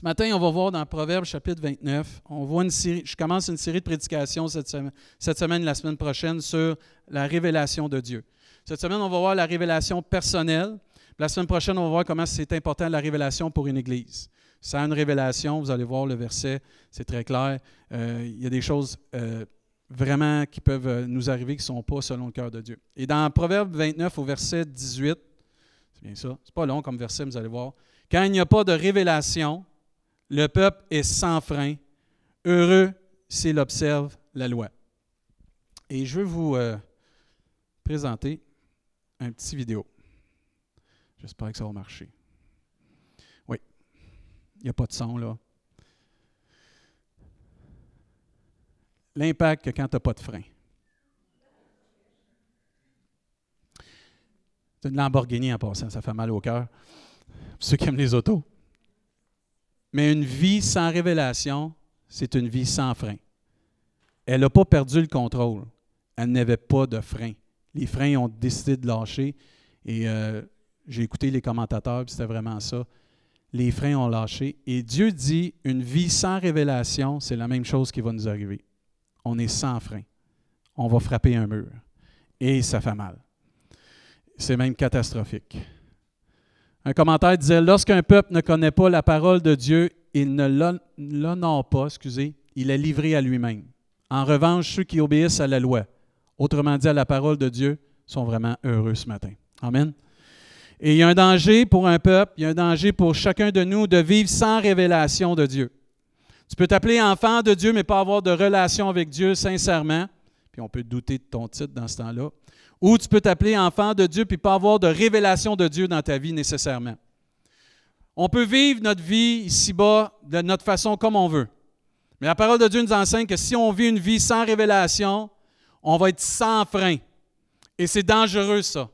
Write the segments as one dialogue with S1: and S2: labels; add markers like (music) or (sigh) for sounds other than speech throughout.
S1: Ce matin, on va voir dans Proverbe chapitre 29, on voit une série, je commence une série de prédications cette semaine, cette semaine, la semaine prochaine, sur la révélation de Dieu. Cette semaine, on va voir la révélation personnelle. La semaine prochaine, on va voir comment c'est important la révélation pour une Église. Sans une révélation, vous allez voir le verset, c'est très clair. Euh, il y a des choses euh, vraiment qui peuvent euh, nous arriver qui ne sont pas selon le cœur de Dieu. Et dans Proverbe 29 au verset 18, c'est bien ça, c'est pas long comme verset, vous allez voir. Quand il n'y a pas de révélation, le peuple est sans frein. Heureux s'il observe la loi. Et je veux vous présenter un petit vidéo. J'espère que ça va marcher. Oui. Il n'y a pas de son, là. L'impact que quand tu n'as pas de frein. C'est une Lamborghini en passant, ça fait mal au cœur. Pour ceux qui aiment les autos. Mais une vie sans révélation, c'est une vie sans frein. Elle n'a pas perdu le contrôle. Elle n'avait pas de frein. Les freins ont décidé de lâcher. Et euh, j'ai écouté les commentateurs, c'était vraiment ça. Les freins ont lâché. Et Dieu dit, une vie sans révélation, c'est la même chose qui va nous arriver. On est sans frein. On va frapper un mur. Et ça fait mal. C'est même catastrophique. Un commentaire disait, lorsqu'un peuple ne connaît pas la parole de Dieu, il ne l'honore pas, excusez, il est livré à lui-même. En revanche, ceux qui obéissent à la loi, autrement dit à la parole de Dieu, sont vraiment heureux ce matin. Amen. Et il y a un danger pour un peuple, il y a un danger pour chacun de nous de vivre sans révélation de Dieu. Tu peux t'appeler enfant de Dieu, mais pas avoir de relation avec Dieu sincèrement. Puis on peut douter de ton titre dans ce temps-là. Ou tu peux t'appeler enfant de Dieu, puis pas avoir de révélation de Dieu dans ta vie nécessairement. On peut vivre notre vie ici-bas de notre façon comme on veut. Mais la parole de Dieu nous enseigne que si on vit une vie sans révélation, on va être sans frein. Et c'est dangereux, ça.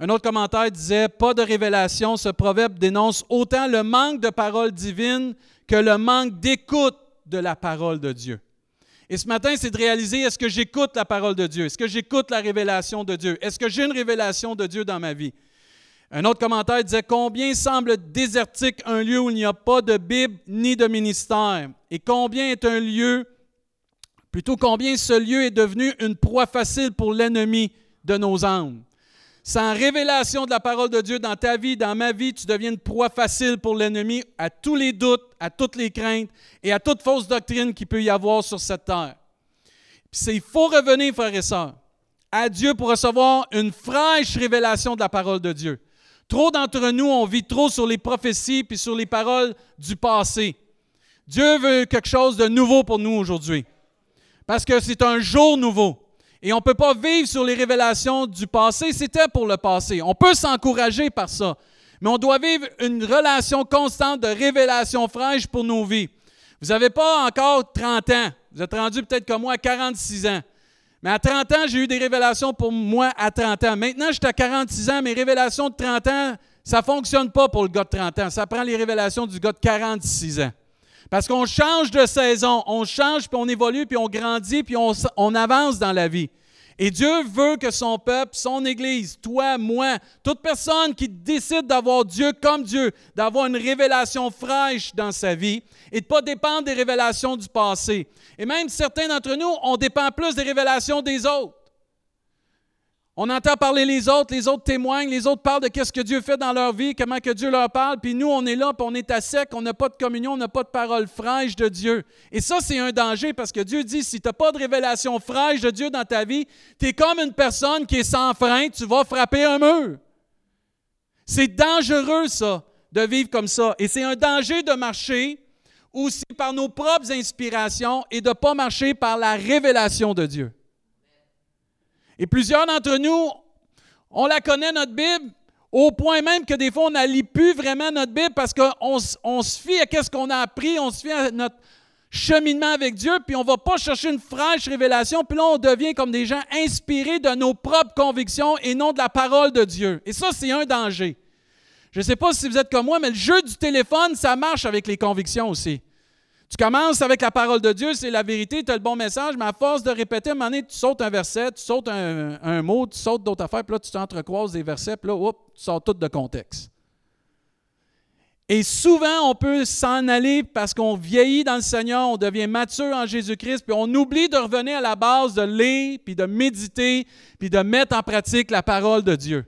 S1: Un autre commentaire disait Pas de révélation, ce proverbe dénonce autant le manque de parole divine que le manque d'écoute de la parole de Dieu. Et ce matin, c'est de réaliser est-ce que j'écoute la parole de Dieu? Est-ce que j'écoute la révélation de Dieu? Est-ce que j'ai une révélation de Dieu dans ma vie? Un autre commentaire disait Combien semble désertique un lieu où il n'y a pas de Bible ni de ministère? Et combien est un lieu, plutôt combien ce lieu est devenu une proie facile pour l'ennemi de nos âmes? Sans révélation de la parole de Dieu dans ta vie, dans ma vie, tu deviens une proie facile pour l'ennemi à tous les doutes, à toutes les craintes et à toute fausse doctrine qu'il peut y avoir sur cette terre. il faut revenir, frères et sœurs, à Dieu pour recevoir une fraîche révélation de la parole de Dieu. Trop d'entre nous, on vit trop sur les prophéties puis sur les paroles du passé. Dieu veut quelque chose de nouveau pour nous aujourd'hui. Parce que c'est un jour nouveau. Et on ne peut pas vivre sur les révélations du passé. C'était pour le passé. On peut s'encourager par ça. Mais on doit vivre une relation constante de révélation fraîche pour nos vies. Vous n'avez pas encore 30 ans. Vous êtes rendu peut-être comme moi à 46 ans. Mais à 30 ans, j'ai eu des révélations pour moi à 30 ans. Maintenant, je suis à 46 ans. Mes révélations de 30 ans, ça ne fonctionne pas pour le gars de 30 ans. Ça prend les révélations du gars de 46 ans. Parce qu'on change de saison, on change, puis on évolue, puis on grandit, puis on, avance dans la vie. Et Dieu veut que son peuple, son Église, toi, moi, toute personne qui décide d'avoir Dieu comme Dieu, d'avoir une révélation fraîche dans sa vie et de ne pas dépendre des révélations du passé. Et même certains d'entre nous, on dépend plus des révélations des autres. On entend parler les autres, les autres témoignent, les autres parlent de qu'est-ce que Dieu fait dans leur vie, comment que Dieu leur parle, puis nous, on est là, puis on est à sec, on n'a pas de communion, on n'a pas de parole fraîche de Dieu. Et ça, c'est un danger parce que Dieu dit, si tu n'as pas de révélation fraîche de Dieu dans ta vie, tu es comme une personne qui est sans frein, tu vas frapper un mur. C'est dangereux, ça, de vivre comme ça. Et c'est un danger de marcher aussi par nos propres inspirations et de ne pas marcher par la révélation de Dieu. Et plusieurs d'entre nous, on la connaît, notre Bible, au point même que des fois, on n'a plus vraiment notre Bible parce qu'on on se fie à ce qu'on a appris, on se fie à notre cheminement avec Dieu, puis on ne va pas chercher une fraîche révélation, puis là, on devient comme des gens inspirés de nos propres convictions et non de la parole de Dieu. Et ça, c'est un danger. Je ne sais pas si vous êtes comme moi, mais le jeu du téléphone, ça marche avec les convictions aussi. Tu commences avec la parole de Dieu, c'est la vérité, tu as le bon message, mais à force de répéter, à un moment donné, tu sautes un verset, tu sautes un, mot, tu sautes d'autres affaires, puis là, tu t'entrecroises des versets, puis là, hop, tu sors tout de contexte. Et souvent, on peut s'en aller parce qu'on vieillit dans le Seigneur, on devient mature en Jésus-Christ, puis on oublie de revenir à la base de lire, puis de méditer, puis de mettre en pratique la parole de Dieu.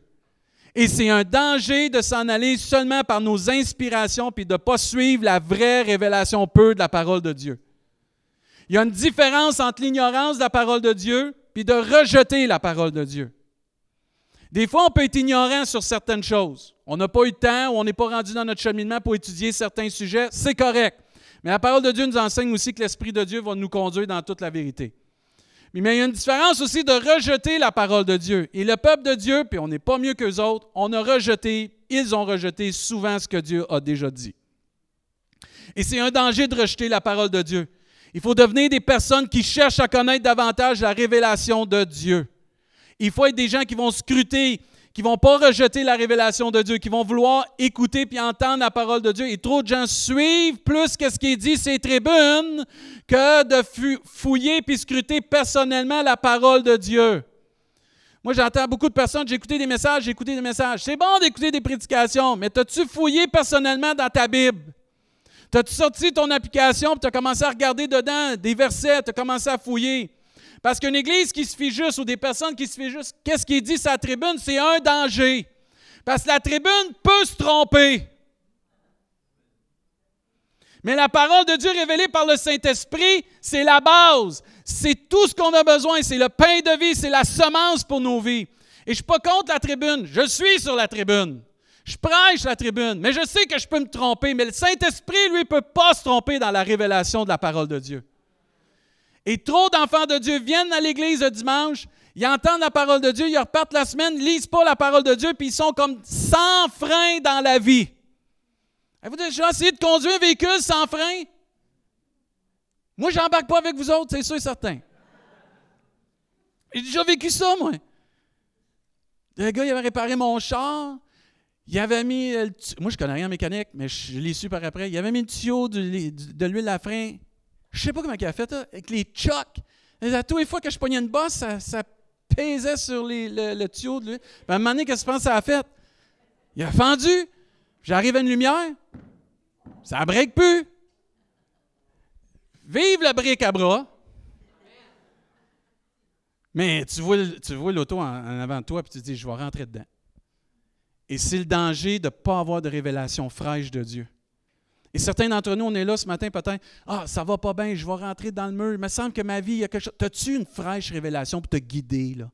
S1: Et c'est un danger de s'en aller seulement par nos inspirations, puis de ne pas suivre la vraie révélation pure de la parole de Dieu. Il y a une différence entre l'ignorance de la parole de Dieu, puis de rejeter la parole de Dieu. Des fois, on peut être ignorant sur certaines choses. On n'a pas eu de temps ou on n'est pas rendu dans notre cheminement pour étudier certains sujets. C'est correct. Mais la parole de Dieu nous enseigne aussi que l'Esprit de Dieu va nous conduire dans toute la vérité. Mais il y a une différence aussi de rejeter la parole de Dieu. Et le peuple de Dieu, puis on n'est pas mieux qu'eux autres, on a rejeté, ils ont rejeté souvent ce que Dieu a déjà dit. Et c'est un danger de rejeter la parole de Dieu. Il faut devenir des personnes qui cherchent à connaître davantage la révélation de Dieu. Il faut être des gens qui vont scruter, qui vont pas rejeter la révélation de Dieu, qui vont vouloir écouter puis entendre la parole de Dieu. Et trop de gens suivent plus que ce qui est dit ces tribunes que de fouiller puis scruter personnellement la parole de Dieu. Moi, j'entends beaucoup de personnes, j'ai écouté des messages, j'ai écouté des messages. C'est bon d'écouter des prédications, mais as-tu fouillé personnellement dans ta Bible? T'as-tu sorti ton application et tu as commencé à regarder dedans des versets, tu as commencé à fouiller? Parce qu'une église qui se fait juste ou des personnes qui se fient juste, qu'est-ce qui dit sa tribune? C'est un danger. Parce que la tribune peut se tromper. Mais la parole de Dieu révélée par le Saint-Esprit, c'est la base. C'est tout ce qu'on a besoin. C'est le pain de vie, c'est la semence pour nos vies. Et je ne suis pas contre la tribune. Je suis sur la tribune. Je prêche la tribune. Mais je sais que je peux me tromper. Mais le Saint-Esprit, lui, ne peut pas se tromper dans la révélation de la parole de Dieu. Et trop d'enfants de Dieu viennent à l'église le dimanche, ils entendent la parole de Dieu, ils repartent la semaine, ne lisent pas la parole de Dieu, puis ils sont comme sans frein dans la vie. Avez-vous déjà essayé de conduire un véhicule sans frein? Moi, je n'embarque pas avec vous autres, c'est sûr et certain. J'ai déjà vécu ça, moi. Le gars, il avait réparé mon char. Il avait mis. Moi, je connais rien en mécanique, mais je l'ai su par après. Il avait mis le tuyau de, l'huile à frein je sais pas comment il a fait, avec les chocs. À tous les fois que je pognais une bosse, ça, ça pesait sur le, tuyau de lui. à un moment donné, qu'est-ce que tu penses que ça a fait? Il a fendu. J'arrive à une lumière. Ça ne break plus. Vive le bric à bras. Mais tu vois, tu vois l'auto en, avant de toi et tu te dis, je vais rentrer dedans. Et c'est le danger de ne pas avoir de révélation fraîche de Dieu. Et certains d'entre nous, on est là ce matin peut-être, ah, ça va pas bien, je vais rentrer dans le mur. Il me semble que ma vie, il y a quelque chose. As-tu une fraîche révélation pour te guider, là?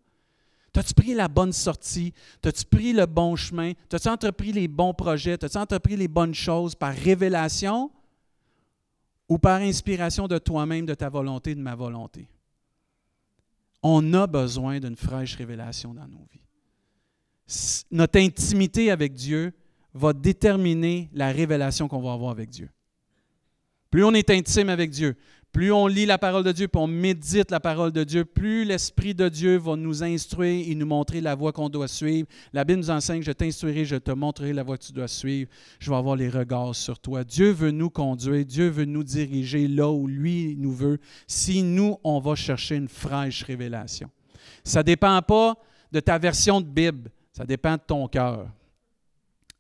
S1: T'as-tu pris la bonne sortie? T'as-tu pris le bon chemin? T'as-tu entrepris les bons projets? T'as-tu entrepris les bonnes choses par révélation ou par inspiration de toi-même, de ta volonté, de ma volonté? On a besoin d'une fraîche révélation dans nos vies. Notre intimité avec Dieu va déterminer la révélation qu'on va avoir avec Dieu. Plus on est intime avec Dieu, plus on lit la parole de Dieu, plus on médite la parole de Dieu, plus l'Esprit de Dieu va nous instruire et nous montrer la voie qu'on doit suivre. La Bible nous enseigne, je t'instruirai, je te montrerai la voie que tu dois suivre. Je vais avoir les regards sur toi. Dieu veut nous conduire, Dieu veut nous diriger là où lui nous veut, si nous, on va chercher une fraîche révélation. Ça ne dépend pas de ta version de Bible, ça dépend de ton cœur.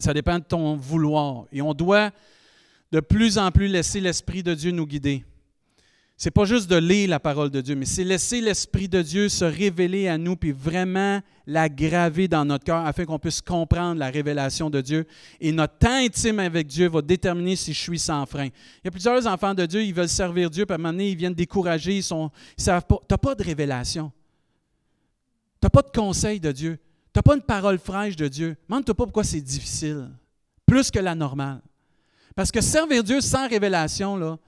S1: Ça dépend de ton vouloir. Et on doit de plus en plus laisser l'Esprit de Dieu nous guider. Ce n'est pas juste de lire la parole de Dieu, mais c'est laisser l'Esprit de Dieu se révéler à nous, puis vraiment la graver dans notre cœur afin qu'on puisse comprendre la révélation de Dieu. Et notre temps intime avec Dieu va déterminer si je suis sans frein. Il y a plusieurs enfants de Dieu, ils veulent servir Dieu, puis à un moment donné, ils viennent décourager, ils ne savent pas. Tu n'as pas de révélation. Tu n'as pas de conseil de Dieu. Tu n'as pas une parole fraîche de Dieu. Demande-toi pas pourquoi c'est difficile, plus que la normale. Parce que servir Dieu sans révélation, là,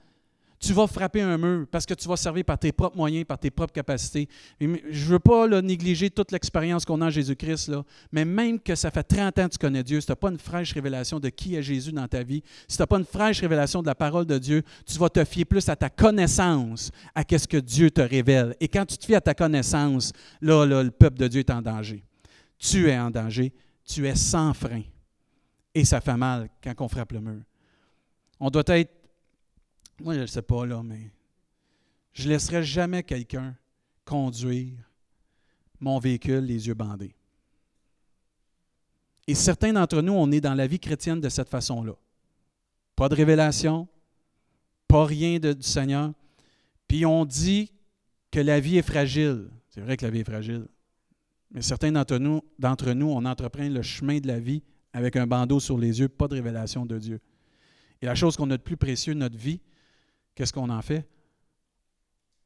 S1: tu vas frapper un mur parce que tu vas servir par tes propres moyens, par tes propres capacités. Je ne veux pas négliger toute l'expérience qu'on a en Jésus-Christ, mais même que ça fait 30 ans que tu connais Dieu, si tu n'as pas une fraîche révélation de qui est Jésus dans ta vie, si tu n'as pas une fraîche révélation de la parole de Dieu, tu vas te fier plus à ta connaissance, à ce que Dieu te révèle. Et quand tu te fies à ta connaissance, là, là le peuple de Dieu est en danger tu es en danger, tu es sans frein. Et ça fait mal quand on frappe le mur. On doit être, moi je ne sais pas là, mais je ne laisserai jamais quelqu'un conduire mon véhicule les yeux bandés. Et certains d'entre nous, on est dans la vie chrétienne de cette façon-là. pas de révélation, pas rien de, du Seigneur. Puis on dit que la vie est fragile. C'est vrai que la vie est fragile. Mais certains d'entre nous, on entreprend le chemin de la vie avec un bandeau sur les yeux, pas de révélation de Dieu. Et la chose qu'on a de plus précieux de notre vie, qu'est-ce qu'on en fait?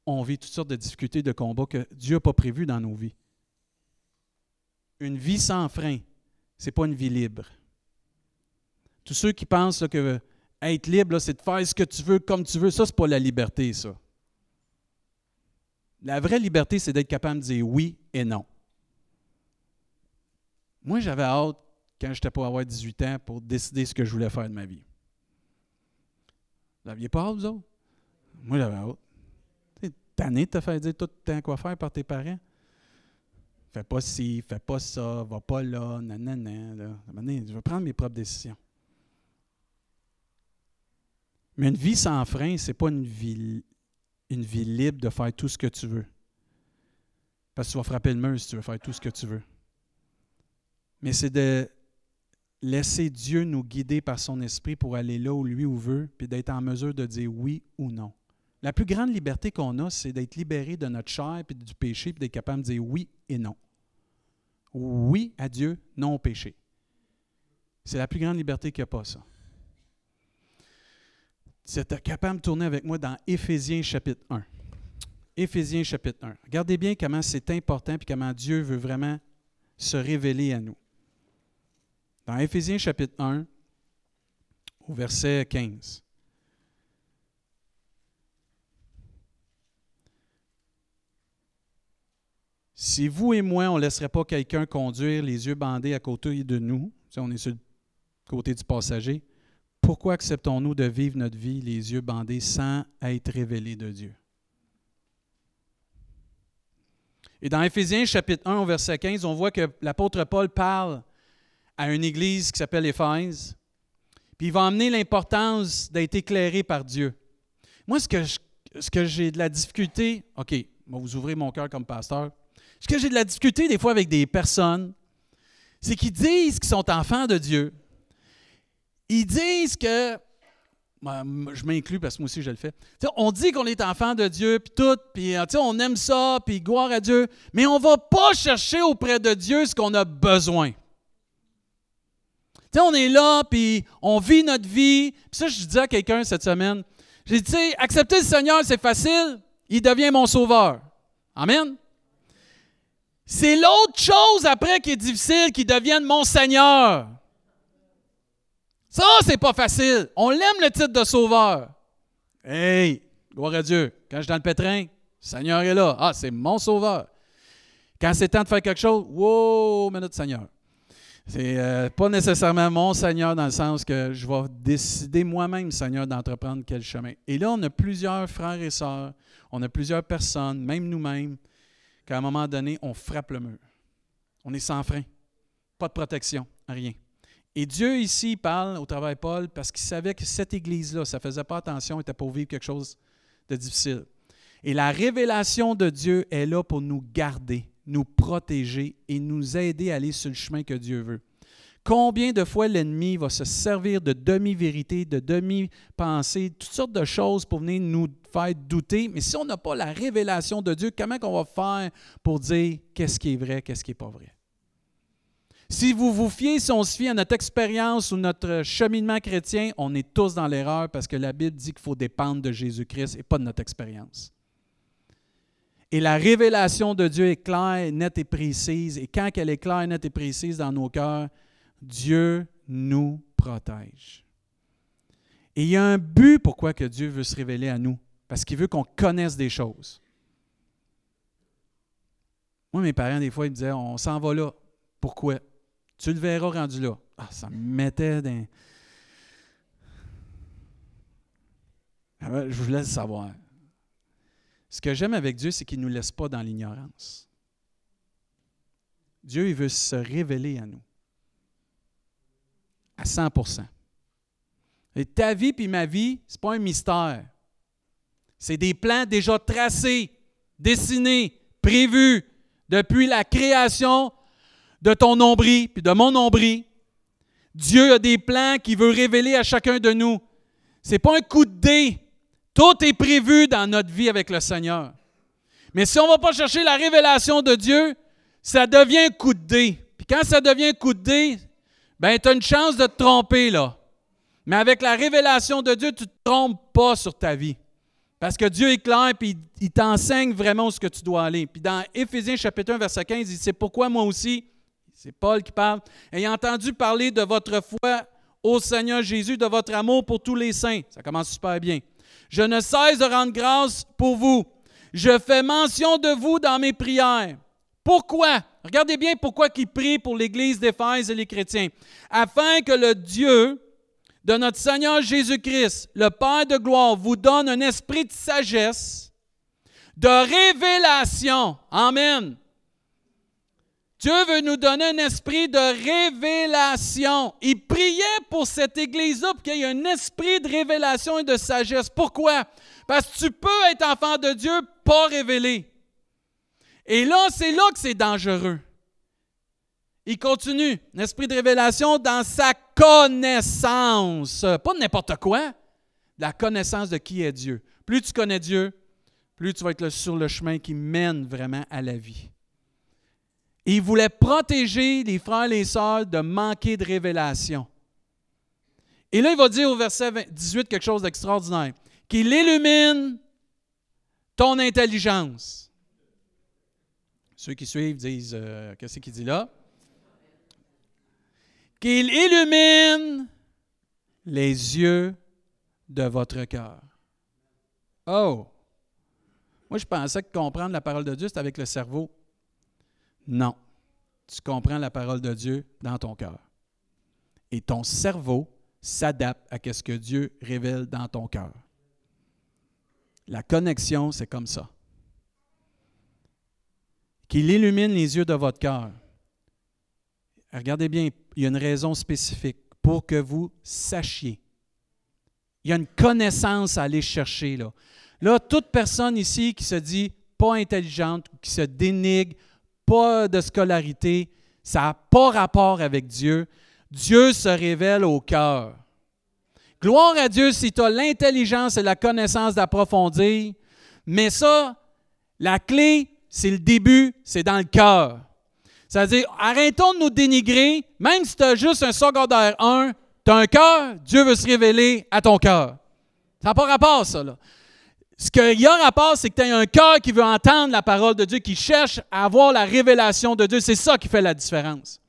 S1: On vit toutes sortes de difficultés, de combats que Dieu n'a pas prévus dans nos vies. Une vie sans frein, ce n'est pas une vie libre. Tous ceux qui pensent que être libre, c'est de faire ce que tu veux comme tu veux, ça, ce n'est pas la liberté, ça. La vraie liberté, c'est d'être capable de dire oui et non. Moi, j'avais hâte, quand j'étais pour avoir 18 ans, pour décider ce que je voulais faire de ma vie. Vous n'aviez pas hâte, vous autres? Moi, j'avais hâte. Tu tanné de te faire dire tout le temps quoi faire par tes parents. Fais pas ci, fais pas ça, va pas là, nanana. Là. Je vais prendre mes propres décisions. Mais une vie sans frein, ce n'est pas une vie, une vie libre de faire tout ce que tu veux. Parce que tu vas frapper le mur si tu veux faire tout ce que tu veux. Mais c'est de laisser Dieu nous guider par son esprit pour aller là où lui ou veut, puis d'être en mesure de dire oui ou non. La plus grande liberté qu'on a, c'est d'être libéré de notre chair, puis du péché, puis d'être capable de dire oui et non. Oui à Dieu, non au péché. C'est la plus grande liberté qu'il n'y a pas, ça c'est capable de tourner avec moi dans Éphésiens chapitre 1. Éphésiens chapitre 1. Regardez bien comment c'est important et comment Dieu veut vraiment se révéler à nous. Dans Éphésiens chapitre 1, au verset 15. Si vous et moi, on ne laisserait pas quelqu'un conduire les yeux bandés à côté de nous, on est sur le côté du passager, pourquoi acceptons-nous de vivre notre vie les yeux bandés sans être révélés de Dieu? Et dans Éphésiens chapitre 1 au verset 15, on voit que l'apôtre Paul parle à une église qui s'appelle Éphèse, puis il va emmener l'importance d'être éclairé par Dieu. Moi, ce que, j'ai de la difficulté, OK, vous ouvrez mon cœur comme pasteur, ce que j'ai de la difficulté des fois avec des personnes, c'est qu'ils disent qu'ils sont enfants de Dieu, ils disent que, je m'inclus parce que moi aussi je le fais, on dit qu'on est enfant de Dieu, puis tout, puis euh, on aime ça, puis gloire à Dieu, mais on ne va pas chercher auprès de Dieu ce qu'on a besoin. On est là, puis on vit notre vie. Puis ça, je disais à quelqu'un cette semaine, j'ai dit, accepter le Seigneur, c'est facile, il devient mon sauveur. Amen. C'est l'autre chose après qui est difficile, qui devienne mon Seigneur. Ça, c'est pas facile. On l'aime le titre de sauveur. Hey, gloire à Dieu. Quand je suis dans le pétrin, le Seigneur est là. Ah, c'est mon sauveur. Quand c'est temps de faire quelque chose, wow, minute Seigneur. C'est euh, pas nécessairement mon Seigneur dans le sens que je vais décider moi-même, Seigneur, d'entreprendre quel chemin. Et là, on a plusieurs frères et sœurs, on a plusieurs personnes, même nous-mêmes, qu'à un moment donné, on frappe le mur. On est sans frein. Pas de protection, rien. Et Dieu ici parle au travail Paul parce qu'il savait que cette Église-là, ça ne faisait pas attention, était pour vivre quelque chose de difficile. Et la révélation de Dieu est là pour nous garder, nous protéger et nous aider à aller sur le chemin que Dieu veut. Combien de fois l'ennemi va se servir de demi-vérité, de demi-pensée, toutes sortes de choses pour venir nous faire douter. Mais si on n'a pas la révélation de Dieu, comment on va faire pour dire qu'est-ce qui est vrai, qu'est-ce qui n'est pas vrai? Si vous vous fiez, si on se fie à notre expérience ou notre cheminement chrétien, on est tous dans l'erreur parce que la Bible dit qu'il faut dépendre de Jésus-Christ et pas de notre expérience. Et la révélation de Dieu est claire, nette et précise. Et quand elle est claire, nette et précise dans nos cœurs, Dieu nous protège. Et il y a un but pourquoi que Dieu veut se révéler à nous, parce qu'il veut qu'on connaisse des choses. Moi, mes parents, des fois, ils me disaient, on s'en va là. Pourquoi? Tu le verras rendu là. Ah, ça me mettait dans. Ah ben, je vous laisse savoir. Ce que j'aime avec Dieu, c'est qu'il ne nous laisse pas dans l'ignorance. Dieu, il veut se révéler à nous. À 100% Et ta vie puis ma vie, ce n'est pas un mystère. C'est des plans déjà tracés, dessinés, prévus depuis la création de ton nombril, puis de mon nombril. Dieu a des plans qu'il veut révéler à chacun de nous. Ce n'est pas un coup de dé. Tout est prévu dans notre vie avec le Seigneur. Mais si on ne va pas chercher la révélation de Dieu, ça devient coup de dé. Puis quand ça devient coup de dé, ben tu as une chance de te tromper là. Mais avec la révélation de Dieu, tu ne te trompes pas sur ta vie. Parce que Dieu est clair, puis il t'enseigne vraiment ce que tu dois aller. Puis dans Éphésiens chapitre 1, verset 15, il dit, c'est pourquoi moi aussi, c'est Paul qui parle, ayant entendu parler de votre foi au Seigneur Jésus, de votre amour pour tous les saints. Ça commence super bien. Je ne cesse de rendre grâce pour vous. Je fais mention de vous dans mes prières. Pourquoi? Regardez bien pourquoi il prie pour l'Église d'Éphèse et les chrétiens. Afin que le Dieu de notre Seigneur Jésus-Christ, le Père de gloire, vous donne un esprit de sagesse, de révélation. Amen. Dieu veut nous donner un esprit de révélation. Il priait pour cette Église-là pour qu'il y ait un esprit de révélation et de sagesse. Pourquoi? Parce que tu peux être enfant de Dieu, pas révélé. Et là, c'est là que c'est dangereux. Il continue, un esprit de révélation dans sa connaissance. Pas n'importe quoi, la connaissance de qui est Dieu. Plus tu connais Dieu, plus tu vas être sur le chemin qui mène vraiment à la vie. Il voulait protéger les frères et les sœurs de manquer de révélation. Et là, il va dire au verset 18 quelque chose d'extraordinaire. Qu'il illumine ton intelligence. Ceux qui suivent disent, euh, qu'est-ce qu'il dit là? qu'il illumine les yeux de votre cœur. Oh! Moi, je pensais que comprendre la parole de Dieu, c'était avec le cerveau. Non. Tu comprends la parole de Dieu dans ton cœur. Et ton cerveau s'adapte à ce que Dieu révèle dans ton cœur. La connexion, c'est comme ça. Qu'il illumine les yeux de votre cœur. Regardez bien, il y a une raison spécifique pour que vous sachiez. Il y a une connaissance à aller chercher. Là, toute personne ici qui se dit pas intelligente, qui se dénigre, pas de scolarité, ça n'a pas rapport avec Dieu. Dieu se révèle au cœur. Gloire à Dieu si tu as l'intelligence et la connaissance d'approfondir, mais ça, la clé, c'est le début, c'est dans le cœur. C'est-à-dire, arrêtons de nous dénigrer, même si tu as juste un secondaire 1, tu as un cœur, Dieu veut se révéler à ton cœur. Ça n'a pas rapport, ça. Là. Ce qu'il y a rapport, c'est que tu as un cœur qui veut entendre la parole de Dieu, qui cherche à avoir la révélation de Dieu. C'est ça qui fait la différence.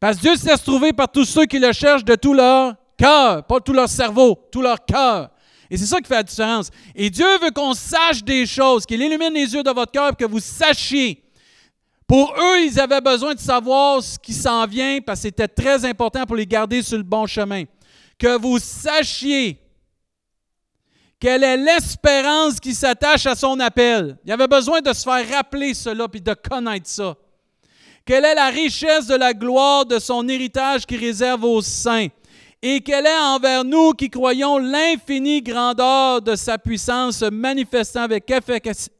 S1: Parce que Dieu se laisse trouver par tous ceux qui le cherchent de tout leur cœur, pas tout leur cerveau, tout leur cœur. Et c'est ça qui fait la différence. Et Dieu veut qu'on sache des choses, qu'il illumine les yeux de votre cœur, que vous sachiez pour eux, ils avaient besoin de savoir ce qui s'en vient parce que c'était très important pour les garder sur le bon chemin. Que vous sachiez quelle est l'espérance qui s'attache à son appel? Il avait besoin de se faire rappeler cela puis de connaître ça. Quelle est la richesse de la gloire de son héritage qui réserve aux saints? Et quelle est envers nous qui croyons l'infinie grandeur de sa puissance manifestant avec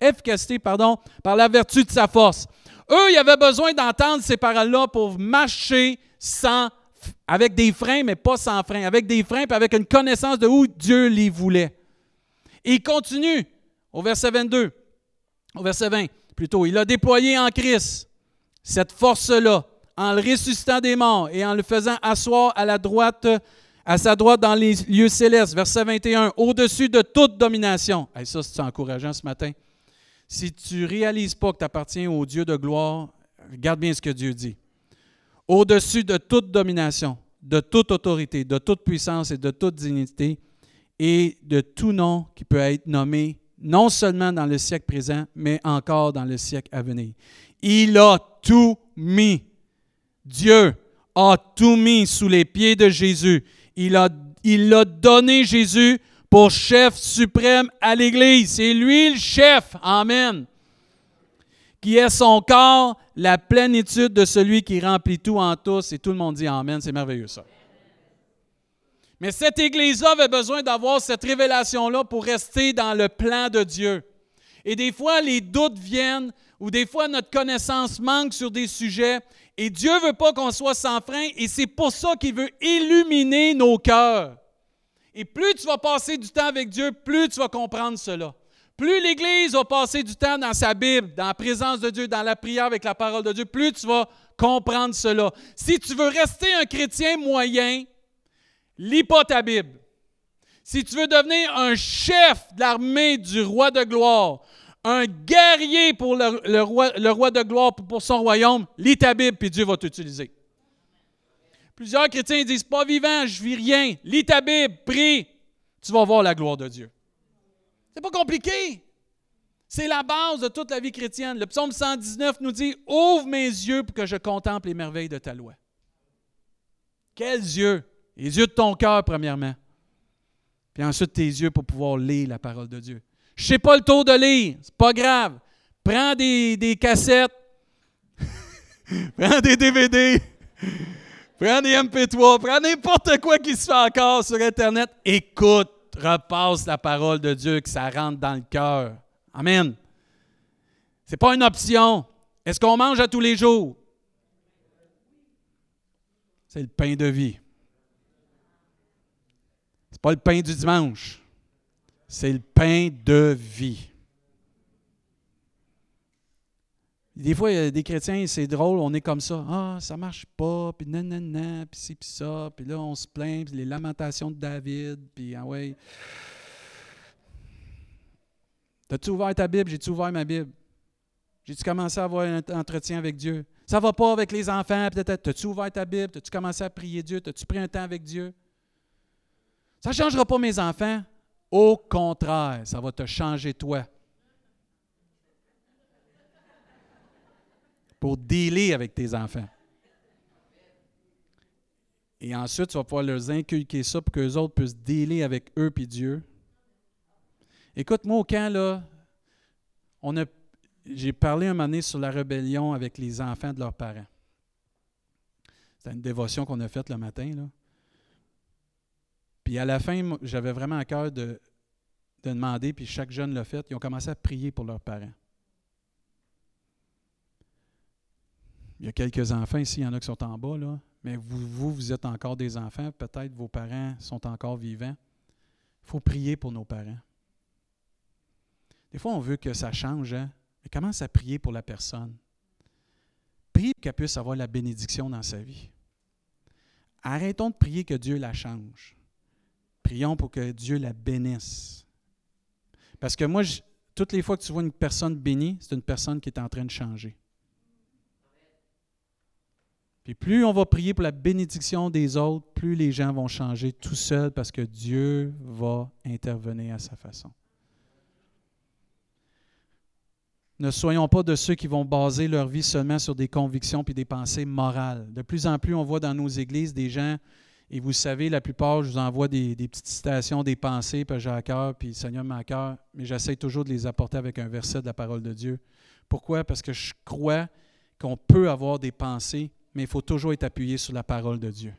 S1: efficacité pardon, par la vertu de sa force? Eux, ils avaient besoin d'entendre ces paroles-là pour marcher sans, avec des freins, mais pas sans freins, avec des freins, puis avec une connaissance de où Dieu les voulait. Il continue au verset 22, au verset 20 plutôt. Il a déployé en Christ cette force-là en le ressuscitant des morts et en le faisant asseoir à la droite, à sa droite dans les lieux célestes. Verset 21, au-dessus de toute domination. Et ça, c'est encourageant ce matin. Si tu ne réalises pas que tu appartiens au Dieu de gloire, regarde bien ce que Dieu dit. Au-dessus de toute domination, de toute autorité, de toute puissance et de toute dignité, et de tout nom qui peut être nommé non seulement dans le siècle présent, mais encore dans le siècle à venir. Il a tout mis. Dieu a tout mis sous les pieds de Jésus. Il a, il a donné Jésus pour chef suprême à l'Église. C'est lui le chef. Amen. Qui est son corps, la plénitude de celui qui remplit tout en tous. Et tout le monde dit Amen. C'est merveilleux ça. Mais cette Église-là avait besoin d'avoir cette révélation-là pour rester dans le plan de Dieu. Et des fois, les doutes viennent, ou des fois, notre connaissance manque sur des sujets, et Dieu ne veut pas qu'on soit sans frein, et c'est pour ça qu'il veut illuminer nos cœurs. Et plus tu vas passer du temps avec Dieu, plus tu vas comprendre cela. Plus l'Église va passer du temps dans sa Bible, dans la présence de Dieu, dans la prière avec la parole de Dieu, plus tu vas comprendre cela. Si tu veux rester un chrétien moyen, lis pas ta Bible. Si tu veux devenir un chef de l'armée du roi de gloire, un guerrier pour le, roi, de gloire pour, son royaume, lis ta Bible, puis Dieu va t'utiliser. Plusieurs chrétiens disent Pas vivant, je vis rien. Lis ta Bible, prie, tu vas voir la gloire de Dieu. C'est pas compliqué. C'est la base de toute la vie chrétienne. Le psaume 119 nous dit Ouvre mes yeux pour que je contemple les merveilles de ta loi. Quels yeux? Les yeux de ton cœur, premièrement. Puis ensuite tes yeux pour pouvoir lire la parole de Dieu. Je ne sais pas le tour de lire, c'est pas grave. Prends des, des cassettes, (laughs) prends des DVD, prends des MP3, prends n'importe quoi qui se fait encore sur Internet. Écoute repasse la parole de Dieu, que ça rentre dans le cœur. Amen. Ce n'est pas une option. Est-ce qu'on mange à tous les jours? C'est le pain de vie. N'est pas le pain du dimanche. C'est le pain de vie. Des fois, il y a des chrétiens, c'est drôle, on est comme ça. Ah, ça marche pas, puis nanana, puis ci, puis ça. Puis là, on se plaint, puis les lamentations de David, puis ah ouais. T'as-tu ouvert ta Bible? J'ai-tu ouvert ma Bible? J'ai-tu commencé à avoir un entretien avec Dieu? Ça va pas avec les enfants, peut-être. T'as-tu ouvert ta Bible? T'as-tu commencé à prier Dieu? T'as-tu pris un temps avec Dieu? Ça ne changera pas mes enfants. Au contraire, ça va te changer toi. pour dealer avec tes enfants. Et ensuite, tu vas pouvoir leur inculquer ça pour qu'eux autres puissent dealer avec eux et Dieu. Écoute, moi, au camp, là, on a, j'ai parlé un moment sur la rébellion avec les enfants de leurs parents. C'est une dévotion qu'on a faite le matin. Là. Puis à la fin, j'avais vraiment à cœur de, de demander, puis chaque jeune l'a fait, ils ont commencé à prier pour leurs parents. Il y a quelques enfants ici, il y en a qui sont en bas, là, mais vous, vous, êtes encore des enfants, peut-être vos parents sont encore vivants. Il faut prier pour nos parents. Des fois, on veut que ça change, hein? mais commence à prier pour la personne. Prie qu'elle puisse avoir la bénédiction dans sa vie. Arrêtons de prier que Dieu la change. Prions pour que Dieu la bénisse. Parce que moi, toutes les fois que tu vois une personne bénie, c'est une personne qui est en train de changer. Et plus on va prier pour la bénédiction des autres, plus les gens vont changer tout seuls parce que Dieu va intervenir à sa façon. Ne soyons pas de ceux qui vont baser leur vie seulement sur des convictions puis des pensées morales. De plus en plus, on voit dans nos églises des gens, et vous savez, la plupart, je vous envoie des, petites citations, des pensées, puis j'ai à cœur, puis Seigneur m'a à cœur, mais j'essaie toujours de les apporter avec un verset de la parole de Dieu. Pourquoi? Parce que je crois qu'on peut avoir des pensées mais il faut toujours être appuyé sur la parole de Dieu.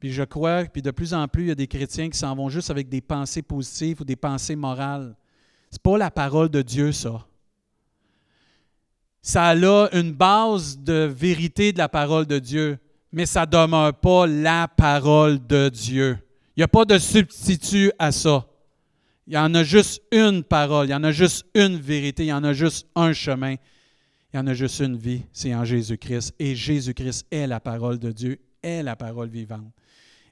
S1: Puis je crois, puis de plus en plus, il y a des chrétiens qui s'en vont juste avec des pensées positives ou des pensées morales. Ce n'est pas la parole de Dieu, ça. Ça a une base de vérité de la parole de Dieu, mais ça ne demeure pas la parole de Dieu. Il n'y a pas de substitut à ça. Il y en a juste une parole, il y en a juste une vérité, il y en a juste un chemin. Il y en a juste une vie, c'est en Jésus-Christ. Et Jésus-Christ est la parole de Dieu, est la parole vivante.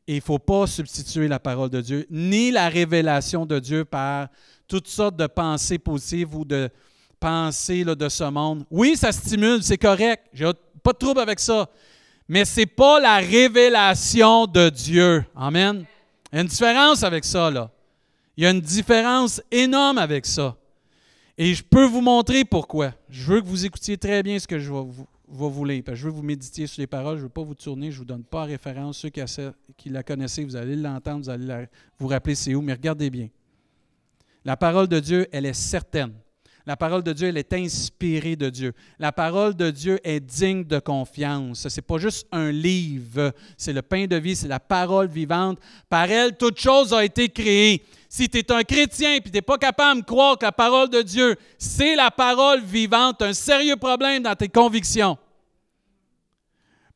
S1: Et il ne faut pas substituer la parole de Dieu, ni la révélation de Dieu par toutes sortes de pensées positives ou de pensées de ce monde. Oui, ça stimule, c'est correct. J'ai pas de trouble avec ça. Mais ce n'est pas la révélation de Dieu. Amen. Il y a une différence avec ça, là. Il y a une différence énorme avec ça. Et je peux vous montrer pourquoi. Je veux que vous écoutiez très bien ce que je vais vous, lire. je veux que vous méditiez sur les paroles. Je ne veux pas vous tourner. Je ne vous donne pas référence. Ceux qui, la connaissez, vous allez l'entendre. Vous allez vous rappeler c'est où. Mais regardez bien. La parole de Dieu, elle est certaine. La parole de Dieu, elle est inspirée de Dieu. La parole de Dieu est digne de confiance. Ce n'est pas juste un livre, c'est le pain de vie, c'est la parole vivante. Par elle, toute chose a été créée. Si tu es un chrétien et tu n'es pas capable de croire que la parole de Dieu, c'est la parole vivante, un sérieux problème dans tes convictions.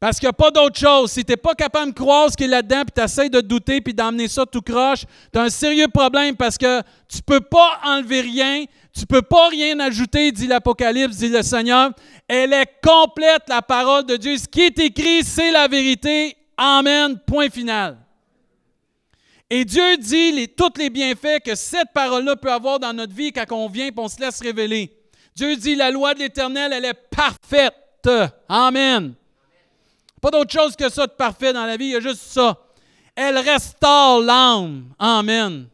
S1: Parce qu'il n'y a pas d'autre chose. Si tu n'es pas capable de croire ce qui est là-dedans, puis tu essaies de douter, puis d'emmener ça tout croche, tu as un sérieux problème parce que tu ne peux pas enlever rien, tu ne peux pas rien ajouter, dit l'Apocalypse, dit le Seigneur. Elle est complète, la parole de Dieu. Ce qui est écrit, c'est la vérité. Amen. Point final. Et Dieu dit tous les bienfaits que cette parole-là peut avoir dans notre vie quand on vient et on se laisse révéler. Dieu dit la loi de l'Éternel, elle est parfaite. Amen. Pas d'autre chose que ça de parfait dans la vie, il y a juste ça. Elle restaure l'âme. Amen.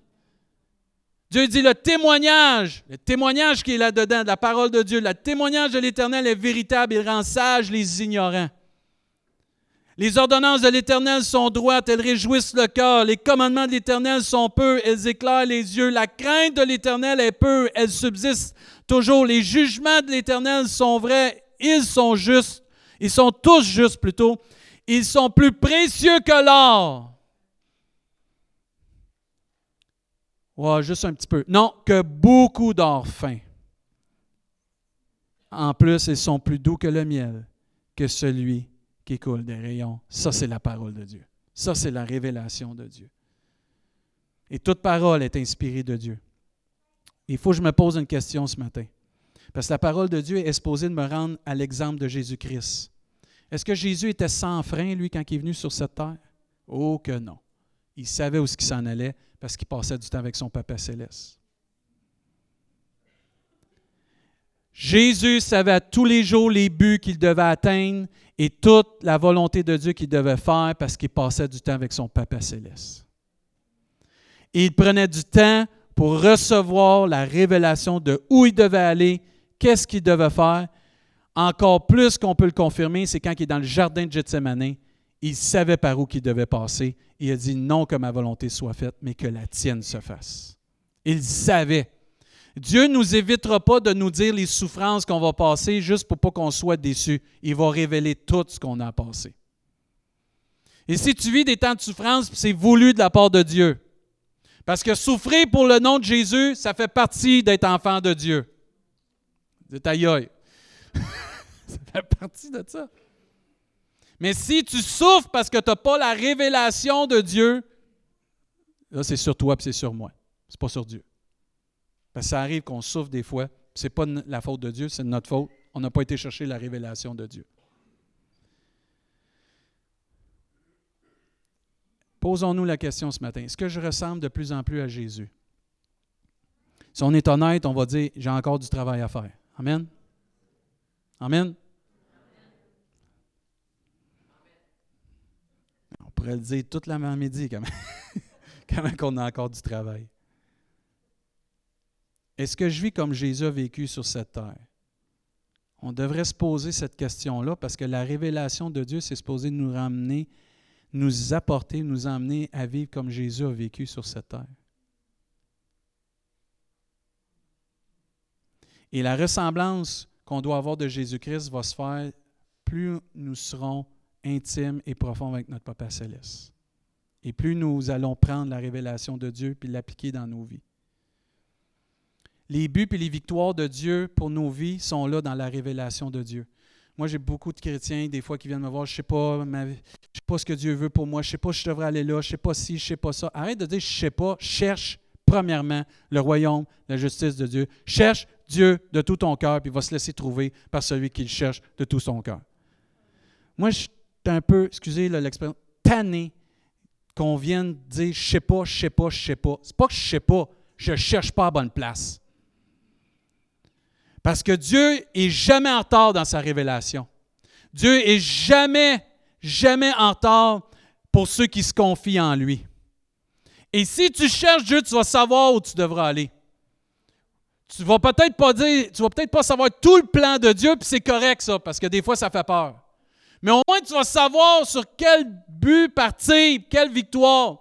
S1: Dieu dit le témoignage, le témoignage qui est là-dedans, de la parole de Dieu, le témoignage de l'Éternel est véritable, il rend sage les ignorants. Les ordonnances de l'Éternel sont droites, elles réjouissent le cœur. Les commandements de l'Éternel sont peu, elles éclairent les yeux. La crainte de l'Éternel est peu, elle subsiste toujours. Les jugements de l'Éternel sont vrais, ils sont justes. Ils sont tous justes plutôt. Ils sont plus précieux que l'or. Ouais, juste un petit peu. Non, que beaucoup d'or fin. En plus, ils sont plus doux que le miel, que celui qui coule des rayons. Ça, c'est la parole de Dieu. Ça, c'est la révélation de Dieu. Et toute parole est inspirée de Dieu. Il faut que je me pose une question ce matin. Parce que la parole de Dieu est supposée de me rendre à l'exemple de Jésus-Christ. Est-ce que Jésus était sans frein, lui, quand il est venu sur cette terre? Oh que non. Il savait où ce qui s'en allait parce qu'il passait du temps avec son Papa céleste. Jésus savait à tous les jours les buts qu'il devait atteindre et toute la volonté de Dieu qu'il devait faire parce qu'il passait du temps avec son Papa céleste. Et il prenait du temps pour recevoir la révélation de où il devait aller, qu'est-ce qu'il devait faire? Encore plus qu'on peut le confirmer, c'est quand il est dans le jardin de Gethsemane, il savait par où il devait passer. Il a dit non que ma volonté soit faite, mais que la tienne se fasse. Il savait. Dieu ne nous évitera pas de nous dire les souffrances qu'on va passer juste pour pas qu'on soit déçu. Il va révéler tout ce qu'on a passé. Et si tu vis des temps de souffrance, c'est voulu de la part de Dieu. Parce que souffrir pour le nom de Jésus, ça fait partie d'être enfant de Dieu. De ta (laughs) ça fait partie de ça. Mais si tu souffres parce que tu n'as pas la révélation de Dieu, là, c'est sur toi et c'est sur moi. C'est pas sur Dieu. Parce que ça arrive qu'on souffre des fois. Ce n'est pas la faute de Dieu, c'est notre faute. On n'a pas été chercher la révélation de Dieu. Posons-nous la question ce matin. Est-ce que je ressemble de plus en plus à Jésus? Si on est honnête, on va dire, j'ai encore du travail à faire. Amen? Amen? On pourrait le dire toute la midi quand (laughs) même, quand même qu'on a encore du travail. Est-ce que je vis comme Jésus a vécu sur cette terre? On devrait se poser cette question-là parce que la révélation de Dieu, c'est supposé nous ramener, nous apporter, nous emmener à vivre comme Jésus a vécu sur cette terre. Et la ressemblance qu'on doit avoir de Jésus-Christ va se faire plus nous serons intimes et profonds avec notre Papa céleste. Et plus nous allons prendre la révélation de Dieu puis l'appliquer dans nos vies les buts et les victoires de Dieu pour nos vies sont là dans la révélation de Dieu. Moi, j'ai beaucoup de chrétiens, des fois, qui viennent me voir, je ne sais, pas, je sais pas ce que Dieu veut pour moi, je ne sais pas si je devrais aller là, je ne sais pas si, je ne sais pas ça. Arrête de dire je ne sais pas, cherche premièrement le royaume, la justice de Dieu. Cherche Dieu de tout ton cœur, puis il va se laisser trouver par celui qui le cherche de tout son cœur. Moi, je suis un peu, excusez l'expression, tanné qu'on vienne dire je sais pas, je sais pas, je sais pas. C'est pas que je sais pas, je cherche pas à bonne place. Parce que Dieu est jamais en retard dans sa révélation. Dieu est jamais, jamais en retard pour ceux qui se confient en lui. Et si tu cherches Dieu, tu vas savoir où tu devras aller. Tu vas peut-être pas dire, tu vas peut-être pas savoir tout le plan de Dieu, puis c'est correct ça, parce que des fois ça fait peur. Mais au moins tu vas savoir sur quel but partir, quelle victoire.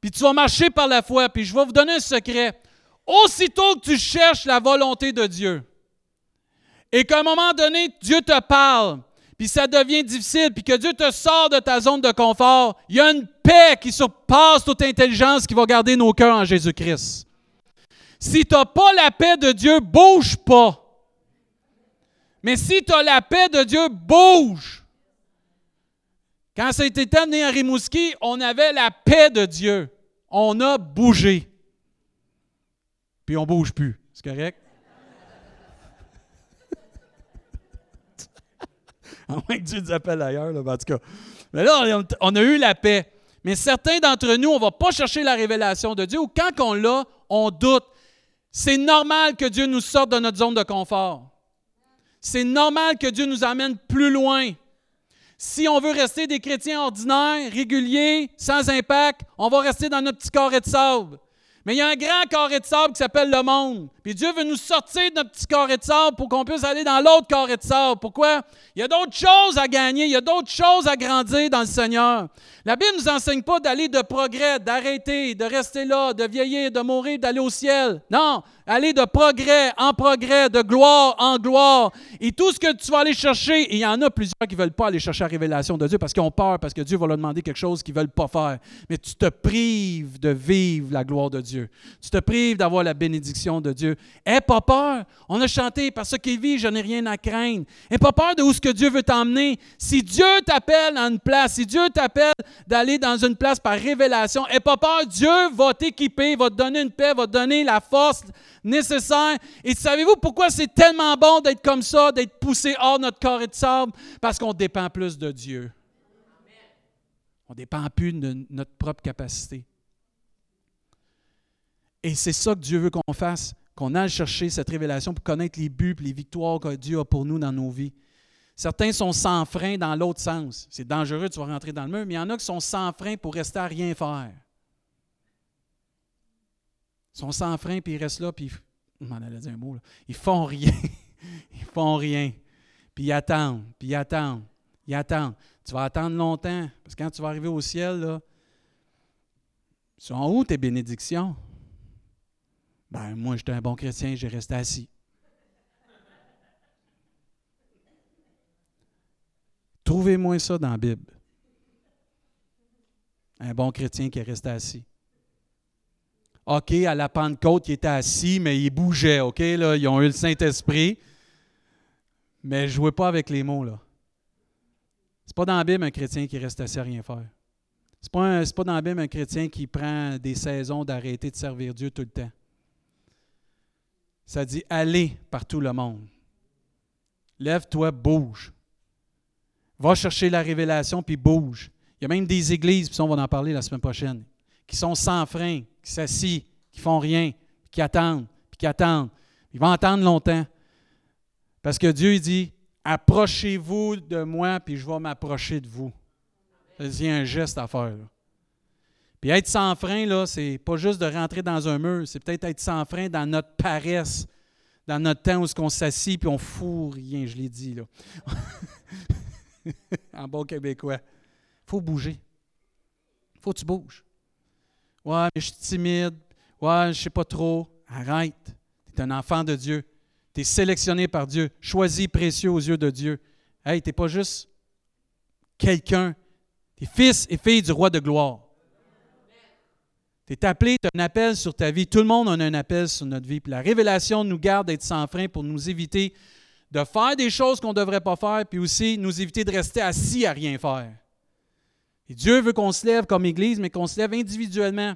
S1: Puis tu vas marcher par la foi. Puis je vais vous donner un secret. Aussitôt que tu cherches la volonté de Dieu, et qu'à un moment donné, Dieu te parle, puis ça devient difficile, puis que Dieu te sort de ta zone de confort, il y a une paix qui surpasse toute intelligence qui va garder nos cœurs en Jésus-Christ. Si tu n'as pas la paix de Dieu, bouge pas. Mais si tu as la paix de Dieu, bouge. Quand ça a été terminé à Rimouski, on avait la paix de Dieu. On a bougé. Puis on ne bouge plus. C'est correct? (laughs) à moins que Dieu nous appelle ailleurs, là, en tout cas. Mais là, on a eu la paix. Mais certains d'entre nous, on ne va pas chercher la révélation de Dieu ou quand on l'a, on doute. C'est normal que Dieu nous sorte de notre zone de confort. C'est normal que Dieu nous amène plus loin. Si on veut rester des chrétiens ordinaires, réguliers, sans impact, on va rester dans notre petit carré de sable. Mais il y a un grand carré de sable qui s'appelle le monde. Puis Dieu veut nous sortir de notre petit carré de sable pour qu'on puisse aller dans l'autre carré de sable. Pourquoi? Il y a d'autres choses à gagner, il y a d'autres choses à grandir dans le Seigneur. La Bible ne nous enseigne pas d'aller de progrès, d'arrêter, de rester là, de vieillir, de mourir, d'aller au ciel. Non, aller de progrès en progrès, de gloire en gloire. Et tout ce que tu vas aller chercher, il y en a plusieurs qui ne veulent pas aller chercher la révélation de Dieu parce qu'ils ont peur, parce que Dieu va leur demander quelque chose qu'ils ne veulent pas faire. Mais tu te prives de vivre la gloire de Dieu. Tu te prives d'avoir la bénédiction de Dieu. Aie pas peur. On a chanté, parce ce qui vit, je n'ai rien à craindre. Aie pas peur de où ce que Dieu veut t'emmener. Si Dieu t'appelle à une place, si Dieu t'appelle d'aller dans une place par révélation. Et pas peur, Dieu va t'équiper, va te donner une paix, va te donner la force nécessaire. Et savez-vous pourquoi c'est tellement bon d'être comme ça, d'être poussé hors notre corps et de sable? Parce qu'on dépend plus de Dieu. On dépend plus de notre propre capacité. Et c'est ça que Dieu veut qu'on fasse, qu'on aille chercher cette révélation pour connaître les buts et les victoires que Dieu a pour nous dans nos vies. Certains sont sans frein dans l'autre sens. C'est dangereux, tu vas rentrer dans le mur, mais il y en a qui sont sans frein pour rester à rien faire. Ils sont sans frein, puis ils restent là, puis on m'en allait ils font rien. (laughs) ils font rien. Puis ils attendent, puis ils attendent, ils attendent. Tu vas attendre longtemps, parce que quand tu vas arriver au ciel, là, sont où tes bénédictions? Ben, moi, j'étais un bon chrétien, j'ai resté assis. Trouvez-moi ça dans la Bible. Un bon chrétien qui est resté assis. OK, à la Pentecôte, il était assis, mais il bougeait, OK? Là, ils ont eu le Saint-Esprit. Mais ne jouez pas avec les mots, là. C'est pas dans la Bible un chrétien qui reste assis à rien faire. C'est pas, pas dans la Bible un chrétien qui prend des saisons d'arrêter de servir Dieu tout le temps. Ça dit allez par tout le monde. Lève-toi, bouge. Va chercher la révélation, puis bouge. Il y a même des églises, puis on va en parler la semaine prochaine, qui sont sans frein, qui s'assient, qui font rien, qui attendent, puis qui attendent. Ils vont attendre longtemps. Parce que Dieu dit Approchez-vous de moi, puis je vais m'approcher de vous. Il y a un geste à faire. Puis être sans frein, là, c'est pas juste de rentrer dans un mur, c'est peut-être être sans frein dans notre paresse, dans notre temps où on s'assit puis on fout rien, je l'ai dit. Là. (laughs) en bon québécois. Faut bouger. Faut que tu bouges. Ouais, mais je suis timide. Ouais, je sais pas trop. Arrête. Tu es un enfant de Dieu. Tu es sélectionné par Dieu, choisi précieux aux yeux de Dieu. Hey, tu n'es pas juste quelqu'un. Tu es fils et fille du roi de gloire. Tu es appelé, tu as un appel sur ta vie. Tout le monde a un appel sur notre vie. Puis la révélation nous garde d'être sans frein pour nous éviter de faire des choses qu'on ne devrait pas faire, puis aussi nous éviter de rester assis à rien faire. Et Dieu veut qu'on se lève comme Église, mais qu'on se lève individuellement,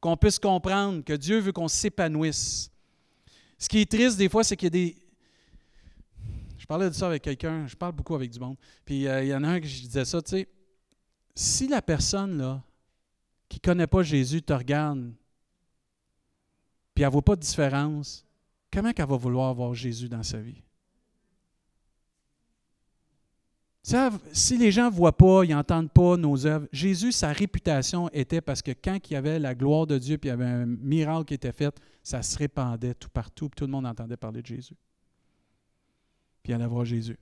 S1: qu'on puisse comprendre que Dieu veut qu'on s'épanouisse. Ce qui est triste des fois, c'est qu'il y a des... Je parlais de ça avec quelqu'un, je parle beaucoup avec du monde, puis euh, il y en a un qui disait ça, tu sais, si la personne, là, qui ne connaît pas Jésus, te regarde, puis elle ne voit pas de différence, comment elle va vouloir voir Jésus dans sa vie? Si les gens ne voient pas, ils n'entendent pas nos œuvres, Jésus, sa réputation était parce que quand il y avait la gloire de Dieu, puis il y avait un miracle qui était fait, ça se répandait tout partout, puis tout le monde entendait parler de Jésus. Puis il allait voir Jésus.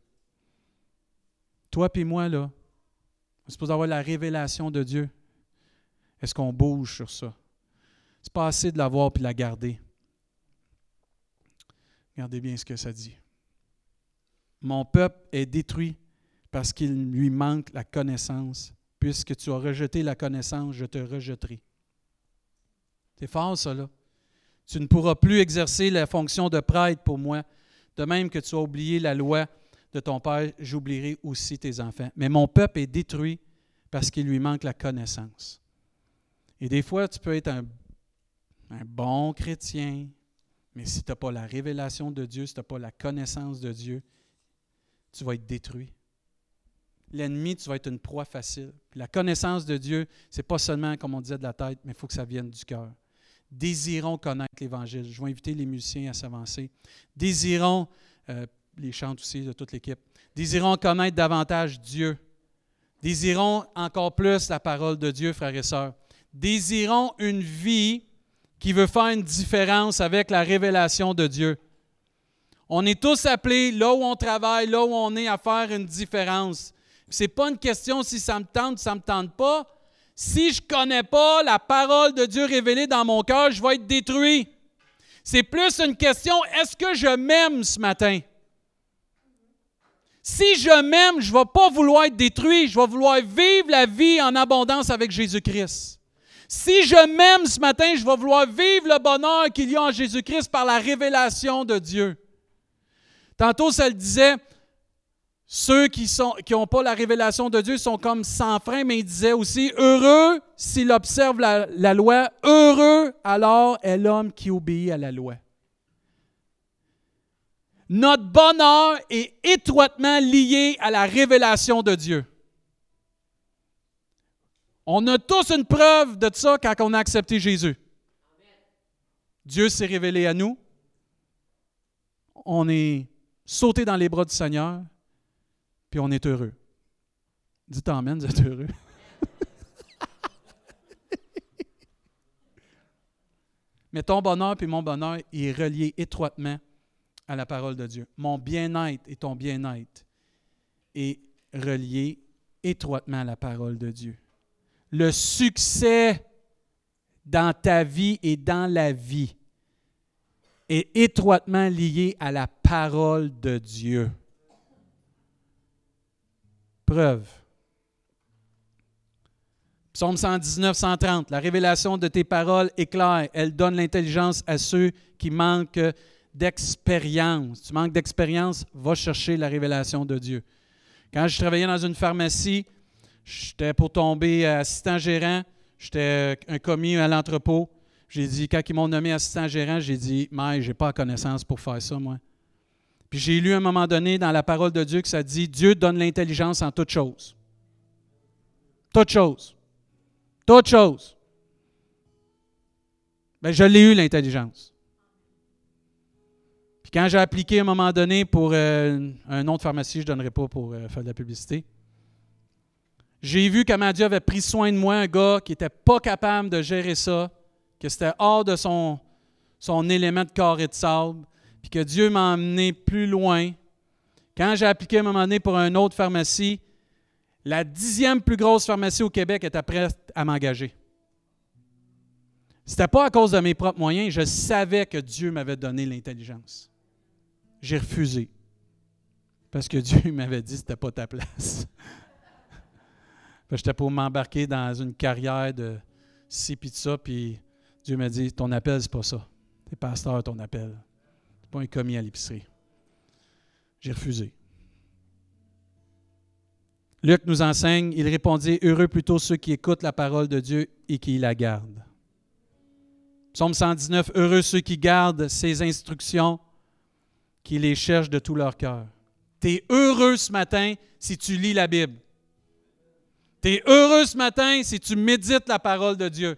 S1: Toi puis moi, là, on est supposé avoir la révélation de Dieu. Est-ce qu'on bouge sur ça? C'est pas assez de l'avoir puis de la garder. Regardez bien ce que ça dit. Mon peuple est détruit parce qu'il lui manque la connaissance. Puisque tu as rejeté la connaissance, je te rejetterai. C'est fort, ça, là. Tu ne pourras plus exercer la fonction de prêtre pour moi. De même que tu as oublié la loi de ton père, j'oublierai aussi tes enfants. Mais mon peuple est détruit parce qu'il lui manque la connaissance. Et des fois, tu peux être un, bon chrétien, mais si tu n'as pas la révélation de Dieu, si tu n'as pas la connaissance de Dieu, tu vas être détruit. L'ennemi, tu vas être une proie facile. la connaissance de Dieu, ce n'est pas seulement, comme on disait, de la tête, mais il faut que ça vienne du cœur. Désirons connaître l'Évangile. Je vais inviter les musiciens à s'avancer. Désirons, euh, les chants aussi de toute l'équipe, désirons connaître davantage Dieu. Désirons encore plus la parole de Dieu, frères et sœurs. Désirons une vie qui veut faire une différence avec la révélation de Dieu. On est tous appelés, là où on travaille, là où on est, à faire une différence. Ce n'est pas une question si ça me tente ça ne me tente pas. Si je ne connais pas la parole de Dieu révélée dans mon cœur, je vais être détruit. C'est plus une question, est-ce que je m'aime ce matin? Si je m'aime, je ne vais pas vouloir être détruit, je vais vouloir vivre la vie en abondance avec Jésus-Christ. Si je m'aime ce matin, je vais vouloir vivre le bonheur qu'il y a en Jésus-Christ par la révélation de Dieu. Tantôt, ça le disait, ceux qui n'ont pas la révélation de Dieu sont comme sans frein, mais il disait aussi, heureux s'il observe la loi, heureux alors est l'homme qui obéit à la loi. Notre bonheur est étroitement lié à la révélation de Dieu. On a tous une preuve de ça quand on a accepté Jésus. Dieu s'est révélé à nous. On est sauté dans les bras du Seigneur, puis on est heureux. Dites Amen, vous êtes heureux. (laughs) Mais ton bonheur puis mon bonheur est relié étroitement à la parole de Dieu. Mon bien-être et ton bien-être est relié étroitement à la parole de Dieu le succès dans ta vie et dans la vie est étroitement lié à la parole de Dieu. Preuve. Psaume 119, 130. La révélation de tes paroles est claire. Elle donne l'intelligence à ceux qui manquent d'expérience. Tu manques d'expérience, va chercher la révélation de Dieu. Quand je travaillais dans une pharmacie, J'étais pour tomber assistant gérant. J'étais un commis à l'entrepôt. J'ai dit, quand ils m'ont nommé assistant gérant, j'ai dit, mais j'ai pas la connaissance pour faire ça, moi. Puis j'ai lu à un moment donné dans la parole de Dieu que ça dit, Dieu donne l'intelligence en toutes choses. Toutes choses. Toutes choses. Bien, je l'ai eu, l'intelligence. Puis quand j'ai appliqué à un moment donné pour euh, un nom de pharmacie, je ne donnerai pas pour euh, faire de la publicité, j'ai vu comment Dieu avait pris soin de moi, un gars qui n'était pas capable de gérer ça, que c'était hors de son, son élément de corps et de sable, puis que Dieu m'a emmené plus loin. Quand j'ai appliqué à un moment donné pour une autre pharmacie, la dixième plus grosse pharmacie au Québec était prête à m'engager. Ce n'était pas à cause de mes propres moyens, je savais que Dieu m'avait donné l'intelligence. J'ai refusé. Parce que (laughs) Dieu m'avait dit que ce n'était pas ta place. J'étais pour m'embarquer dans une carrière de ci puis de ça, puis Dieu m'a dit Ton appel, c'est pas ça. T'es pasteur, ton appel. C'est pas un commis à l'épicerie. J'ai refusé. Luc nous enseigne, il répondit Heureux plutôt ceux qui écoutent la parole de Dieu et qui la gardent. Psaume 119 Heureux ceux qui gardent ses instructions, qui les cherchent de tout leur cœur. Tu es heureux ce matin si tu lis la Bible. Tu es heureux ce matin si tu médites la parole de Dieu.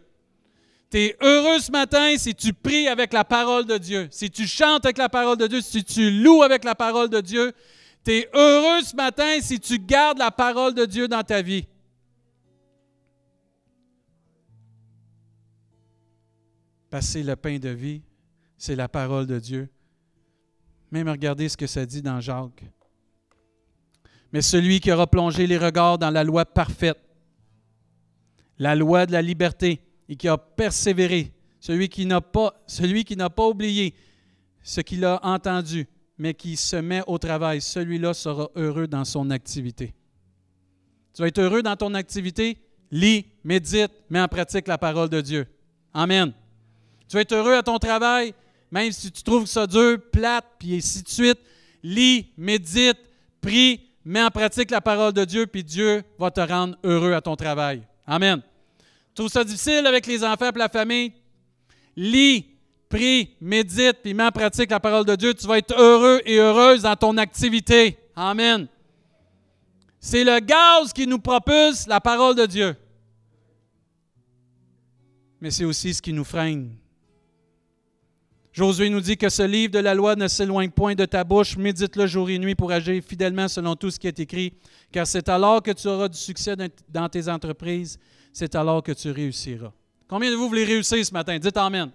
S1: Tu es heureux ce matin si tu pries avec la parole de Dieu, si tu chantes avec la parole de Dieu, si tu loues avec la parole de Dieu. Tu es heureux ce matin si tu gardes la parole de Dieu dans ta vie. Passer le pain de vie, c'est la parole de Dieu. Même regardez ce que ça dit dans Jacques mais celui qui aura plongé les regards dans la loi parfaite, la loi de la liberté, et qui a persévéré, celui qui n'a pas, celui qui n'a pas oublié ce qu'il a entendu, mais qui se met au travail, celui-là sera heureux dans son activité. Tu vas être heureux dans ton activité? Lis, médite, mets en pratique la parole de Dieu. Amen. Tu vas être heureux à ton travail, même si tu trouves ça dur, plate, puis ainsi de suite. Lis, médite, prie, mets en pratique la parole de Dieu, puis Dieu va te rendre heureux à ton travail. Amen. Trouve ça difficile avec les enfants et la famille? Lis, prie, médite, puis mets en pratique la parole de Dieu. Tu vas être heureux et heureuse dans ton activité. Amen. C'est le gaz qui nous propulse la parole de Dieu. Mais c'est aussi ce qui nous freine. Josué nous dit que ce livre de la loi ne s'éloigne point de ta bouche, médite-le jour et nuit pour agir fidèlement selon tout ce qui est écrit, car c'est alors que tu auras du succès dans tes entreprises, c'est alors que tu réussiras. Combien de vous voulez réussir ce matin? Dites Amen.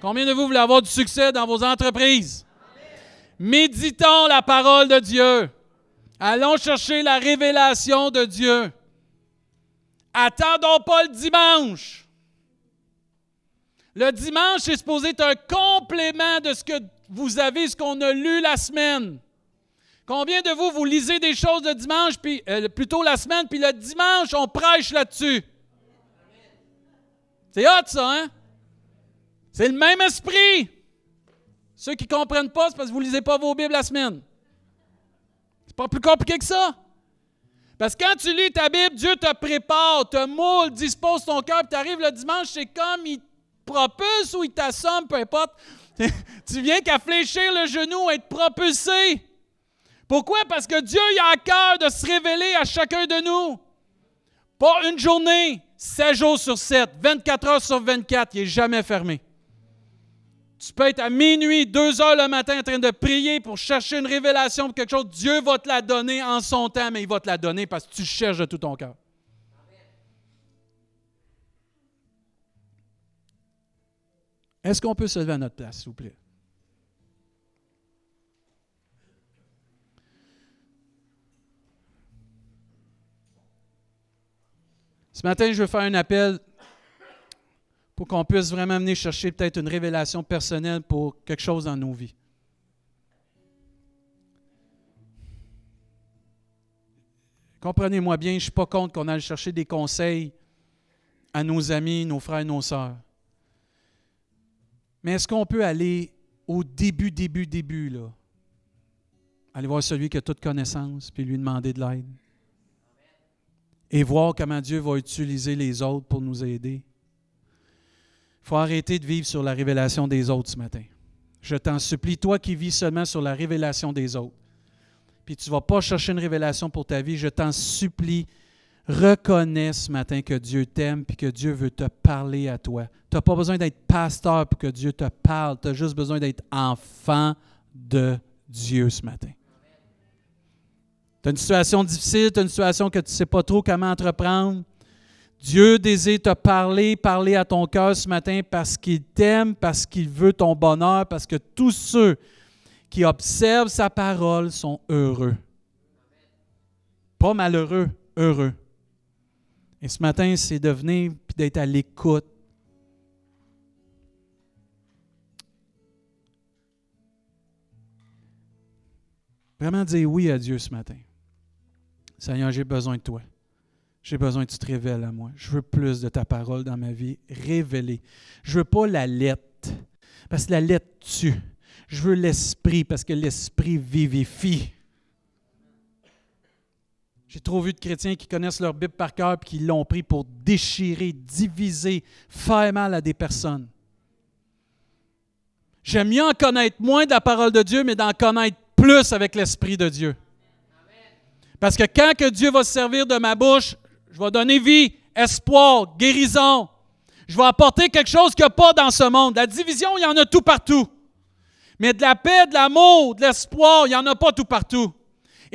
S1: Combien de vous voulez avoir du succès dans vos entreprises? Méditons la parole de Dieu. Allons chercher la révélation de Dieu. Attendons pas le dimanche. Le dimanche c'est supposé être un complément de ce que vous avez, ce qu'on a lu la semaine. Combien de vous, vous lisez des choses le dimanche, puis euh, plutôt la semaine, puis le dimanche, on prêche là-dessus? C'est hot, ça, hein? C'est le même esprit. Ceux qui ne comprennent pas, c'est parce que vous ne lisez pas vos Bibles la semaine. C'est pas plus compliqué que ça. Parce que quand tu lis ta Bible, Dieu te prépare, te moule, dispose ton cœur, puis tu arrives le dimanche, c'est comme il propulse ou il t'assomme, peu importe. (laughs) tu viens qu'à fléchir le genou, être propulsé. Pourquoi? Parce que Dieu il a à cœur de se révéler à chacun de nous. Pas une journée, 7 jours sur 7, 24 heures sur 24, il n'est jamais fermé. Tu peux être à minuit, 2 heures le matin en train de prier pour chercher une révélation pour quelque chose. Dieu va te la donner en son temps, mais il va te la donner parce que tu cherches de tout ton cœur. Est-ce qu'on peut se lever à notre place, s'il vous plaît? Ce matin, je veux faire un appel pour qu'on puisse vraiment venir chercher peut-être une révélation personnelle pour quelque chose dans nos vies. Comprenez-moi bien, je ne suis pas contre qu'on aille chercher des conseils à nos amis, nos frères et nos sœurs. Mais est-ce qu'on peut aller au début, début, début, là? Aller voir celui qui a toute connaissance, puis lui demander de l'aide. Et voir comment Dieu va utiliser les autres pour nous aider. Il faut arrêter de vivre sur la révélation des autres ce matin. Je t'en supplie, toi qui vis seulement sur la révélation des autres, puis tu ne vas pas chercher une révélation pour ta vie, je t'en supplie, reconnais ce matin que Dieu t'aime et que Dieu veut te parler à toi. Tu n'as pas besoin d'être pasteur pour que Dieu te parle, tu as juste besoin d'être enfant de Dieu ce matin. Tu as une situation difficile, tu as une situation que tu ne sais pas trop comment entreprendre. Dieu désire te parler, parler à ton cœur ce matin parce qu'il t'aime, parce qu'il veut ton bonheur, parce que tous ceux qui observent sa parole sont heureux. Pas malheureux, heureux. Et ce matin, c'est de venir et d'être à l'écoute. Vraiment dire oui à Dieu ce matin. Seigneur, j'ai besoin de toi. J'ai besoin que tu te révèles à moi. Je veux plus de ta parole dans ma vie révélée. Je veux pas la lettre, parce que la lettre tue. Je veux l'esprit, parce que l'esprit vivifie. J'ai trop vu de chrétiens qui connaissent leur Bible par cœur et qui l'ont pris pour déchirer, diviser, faire mal à des personnes. J'aime mieux en connaître moins de la parole de Dieu, mais d'en connaître plus avec l'Esprit de Dieu. Parce que quand Dieu va se servir de ma bouche, je vais donner vie, espoir, guérison. Je vais apporter quelque chose qu'il n'y a pas dans ce monde. La division, il y en a tout partout. Mais de la paix, de l'amour, de l'espoir, il n'y en a pas tout partout.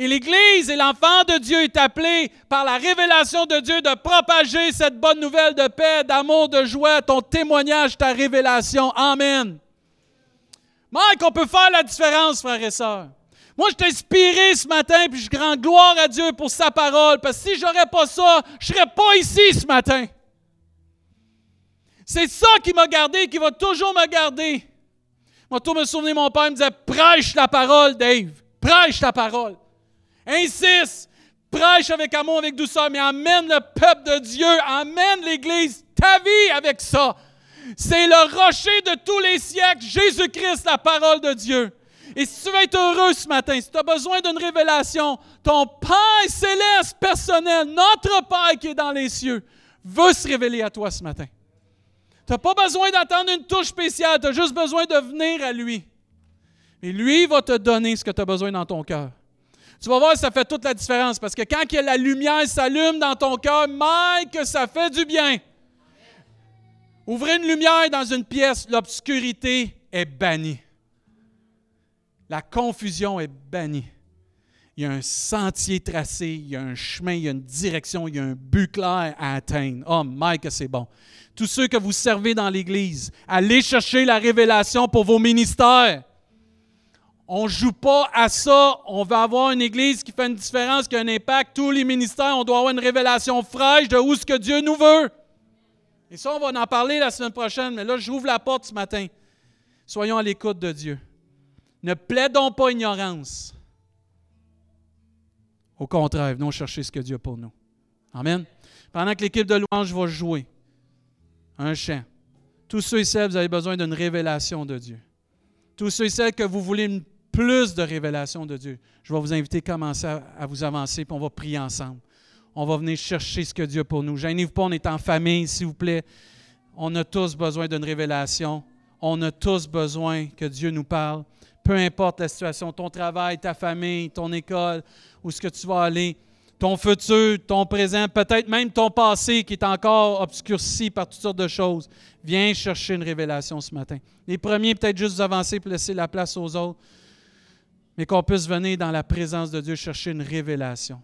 S1: Et l'Église et l'enfant de Dieu est appelé par la révélation de Dieu de propager cette bonne nouvelle de paix, d'amour, de joie, ton témoignage, ta révélation. Amen. Mike, on peut faire la différence, frères et sœurs. Moi, je t'ai inspiré ce matin, puis je rends gloire à Dieu pour sa parole, parce que si je n'aurais pas ça, je serais pas ici ce matin. C'est ça qui m'a gardé, qui va toujours me garder. Moi, tout me souvenir, mon père me disait Prêche la parole, Dave. Prêche la parole. Insiste. Prêche avec amour, avec douceur, mais amène le peuple de Dieu, amène l'Église, ta vie avec ça. C'est le rocher de tous les siècles, Jésus-Christ, la parole de Dieu. Et si tu veux être heureux ce matin, si tu as besoin d'une révélation, ton Père céleste personnel, notre Père qui est dans les cieux, veut se révéler à toi ce matin. Tu n'as pas besoin d'attendre une touche spéciale, tu as juste besoin de venir à lui. Et lui va te donner ce que tu as besoin dans ton cœur. Tu vas voir, ça fait toute la différence parce que quand la lumière s'allume dans ton cœur, que ça fait du bien. Ouvrez une lumière dans une pièce, l'obscurité est bannie. La confusion est bannie. Il y a un sentier tracé, il y a un chemin, il y a une direction, il y a un but clair à atteindre. Oh, Mike, c'est bon. Tous ceux que vous servez dans l'Église, allez chercher la révélation pour vos ministères. On ne joue pas à ça. On veut avoir une Église qui fait une différence, qui a un impact. Tous les ministères, on doit avoir une révélation fraîche de où ce que Dieu nous veut. Et ça, on va en parler la semaine prochaine, mais là, j'ouvre la porte ce matin. Soyons à l'écoute de Dieu. Ne plaidons pas ignorance. Au contraire, venons chercher ce que Dieu a pour nous. Amen. Pendant que l'équipe de louange va jouer un chant, tous ceux et celles, vous avez besoin d'une révélation de Dieu. Tous ceux et celles que vous voulez plus de révélation de Dieu, je vais vous inviter à commencer à, vous avancer, puis on va prier ensemble. On va venir chercher ce que Dieu a pour nous. Gênez-vous pas, on est en famille, s'il vous plaît. On a tous besoin d'une révélation. On a tous besoin que Dieu nous parle peu importe la situation, ton travail, ta famille, ton école, où est-ce que tu vas aller, ton futur, ton présent, peut-être même ton passé qui est encore obscurci par toutes sortes de choses. Viens chercher une révélation ce matin. Les premiers, peut-être juste vous avancer pour laisser la place aux autres, mais qu'on puisse venir dans la présence de Dieu chercher une révélation.